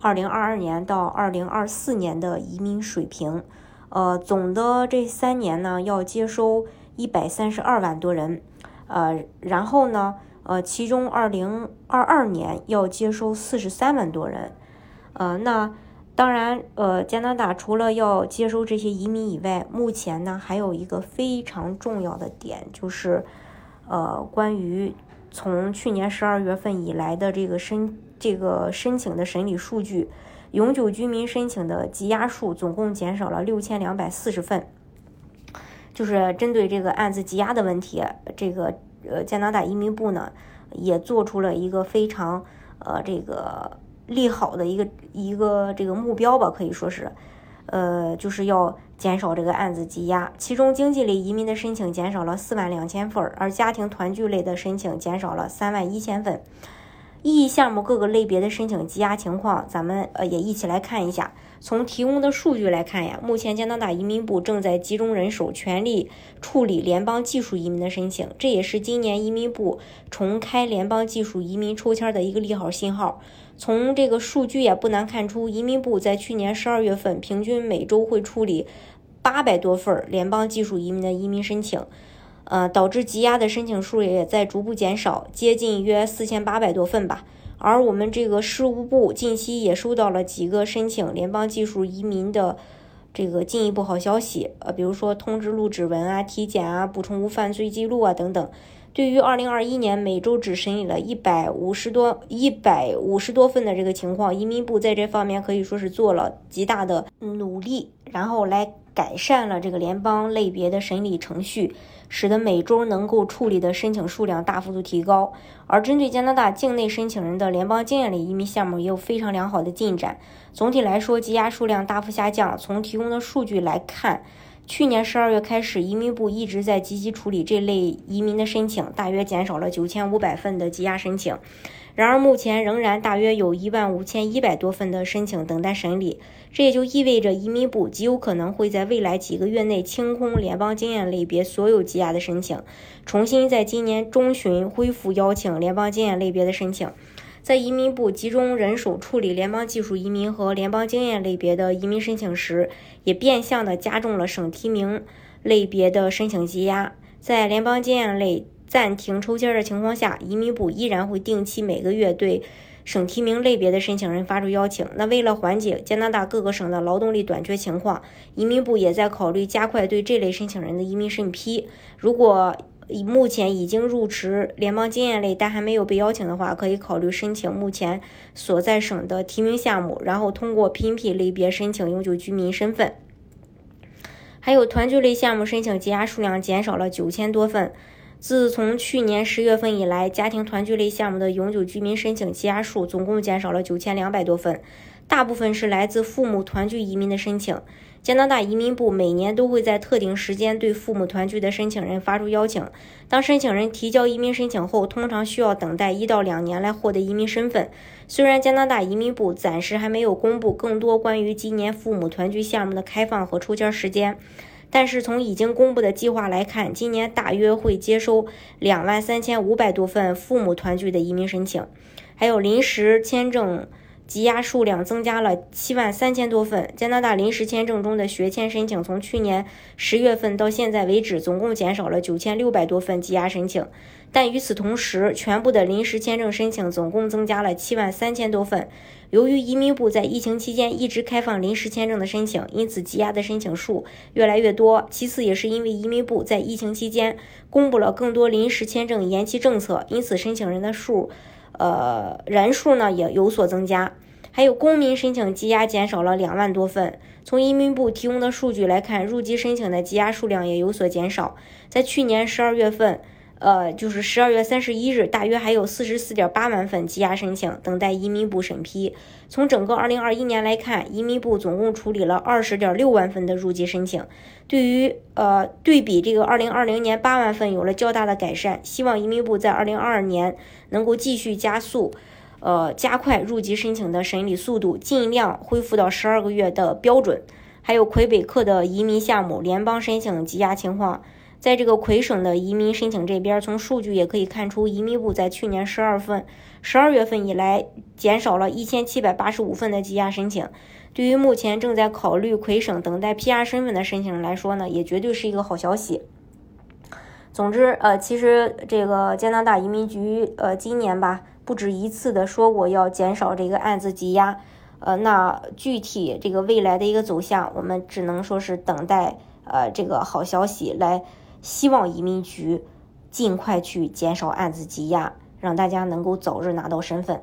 二零二二年到二零二四年的移民水平，呃，总的这三年呢要接收一百三十二万多人，呃，然后呢，呃，其中二零二二年要接收四十三万多人，呃，那当然，呃，加拿大除了要接收这些移民以外，目前呢还有一个非常重要的点，就是，呃，关于从去年十二月份以来的这个申。这个申请的审理数据，永久居民申请的积压数总共减少了六千两百四十份。就是针对这个案子积压的问题，这个呃加拿大移民部呢也做出了一个非常呃这个利好的一个一个这个目标吧，可以说是，呃就是要减少这个案子积压。其中经济类移民的申请减少了四万两千份，而家庭团聚类的申请减少了三万一千份。异议项目各个类别的申请积压情况，咱们呃也一起来看一下。从提供的数据来看呀，目前加拿大移民部正在集中人手，全力处理联邦技术移民的申请，这也是今年移民部重开联邦技术移民抽签的一个利好信号。从这个数据也不难看出，移民部在去年十二月份平均每周会处理八百多份联邦技术移民的移民申请。呃，导致积压的申请数也在逐步减少，接近约四千八百多份吧。而我们这个事务部近期也收到了几个申请联邦技术移民的这个进一步好消息，呃，比如说通知录指纹啊、体检啊、补充无犯罪记录啊等等。对于二零二一年每周只审理了一百五十多、一百五十多份的这个情况，移民部在这方面可以说是做了极大的努力，然后来改善了这个联邦类别的审理程序。使得每周能够处理的申请数量大幅度提高，而针对加拿大境内申请人的联邦经验类移民项目也有非常良好的进展。总体来说，积压数量大幅下降。从提供的数据来看，去年十二月开始，移民部一直在积极处理这类移民的申请，大约减少了九千五百份的积压申请。然而，目前仍然大约有一万五千一百多份的申请等待审理，这也就意味着移民部极有可能会在未来几个月内清空联邦经验类别所有积压的申请，重新在今年中旬恢复邀请联邦经验类别的申请。在移民部集中人手处理联邦技术移民和联邦经验类别的移民申请时，也变相的加重了省提名类别的申请积压。在联邦经验类。暂停抽签的情况下，移民部依然会定期每个月对省提名类别的申请人发出邀请。那为了缓解加拿大各个省的劳动力短缺情况，移民部也在考虑加快对这类申请人的移民审批。如果以目前已经入职联邦经验类但还没有被邀请的话，可以考虑申请目前所在省的提名项目，然后通过拼 P 类别申请永久居民身份。还有团聚类项目申请积压数量减少了九千多份。自从去年十月份以来，家庭团聚类项目的永久居民申请积压数总共减少了九千两百多份，大部分是来自父母团聚移民的申请。加拿大移民部每年都会在特定时间对父母团聚的申请人发出邀请。当申请人提交移民申请后，通常需要等待一到两年来获得移民身份。虽然加拿大移民部暂时还没有公布更多关于今年父母团聚项目的开放和抽签时间。但是从已经公布的计划来看，今年大约会接收两万三千五百多份父母团聚的移民申请，还有临时签证积压数量增加了七万三千多份。加拿大临时签证中的学签申请，从去年十月份到现在为止，总共减少了九千六百多份积压申请。但与此同时，全部的临时签证申请总共增加了七万三千多份。由于移民部在疫情期间一直开放临时签证的申请，因此积压的申请数越来越多。其次，也是因为移民部在疫情期间公布了更多临时签证延期政策，因此申请人的数，呃，人数呢也有所增加。还有公民申请积压减少了两万多份。从移民部提供的数据来看，入籍申请的积压数量也有所减少。在去年十二月份。呃，就是十二月三十一日，大约还有四十四点八万份积压申请等待移民部审批。从整个二零二一年来看，移民部总共处理了二十点六万份的入籍申请，对于呃对比这个二零二零年八万份有了较大的改善。希望移民部在二零二二年能够继续加速，呃加快入籍申请的审理速度，尽量恢复到十二个月的标准。还有魁北克的移民项目联邦申请积压情况。在这个魁省的移民申请这边，从数据也可以看出，移民部在去年十二份、十二月份以来，减少了一千七百八十五份的积压申请。对于目前正在考虑魁省等待 PR 身份的申请人来说呢，也绝对是一个好消息。总之，呃，其实这个加拿大移民局，呃，今年吧，不止一次的说过要减少这个案子积压，呃，那具体这个未来的一个走向，我们只能说是等待，呃，这个好消息来。希望移民局尽快去减少案子积压，让大家能够早日拿到身份。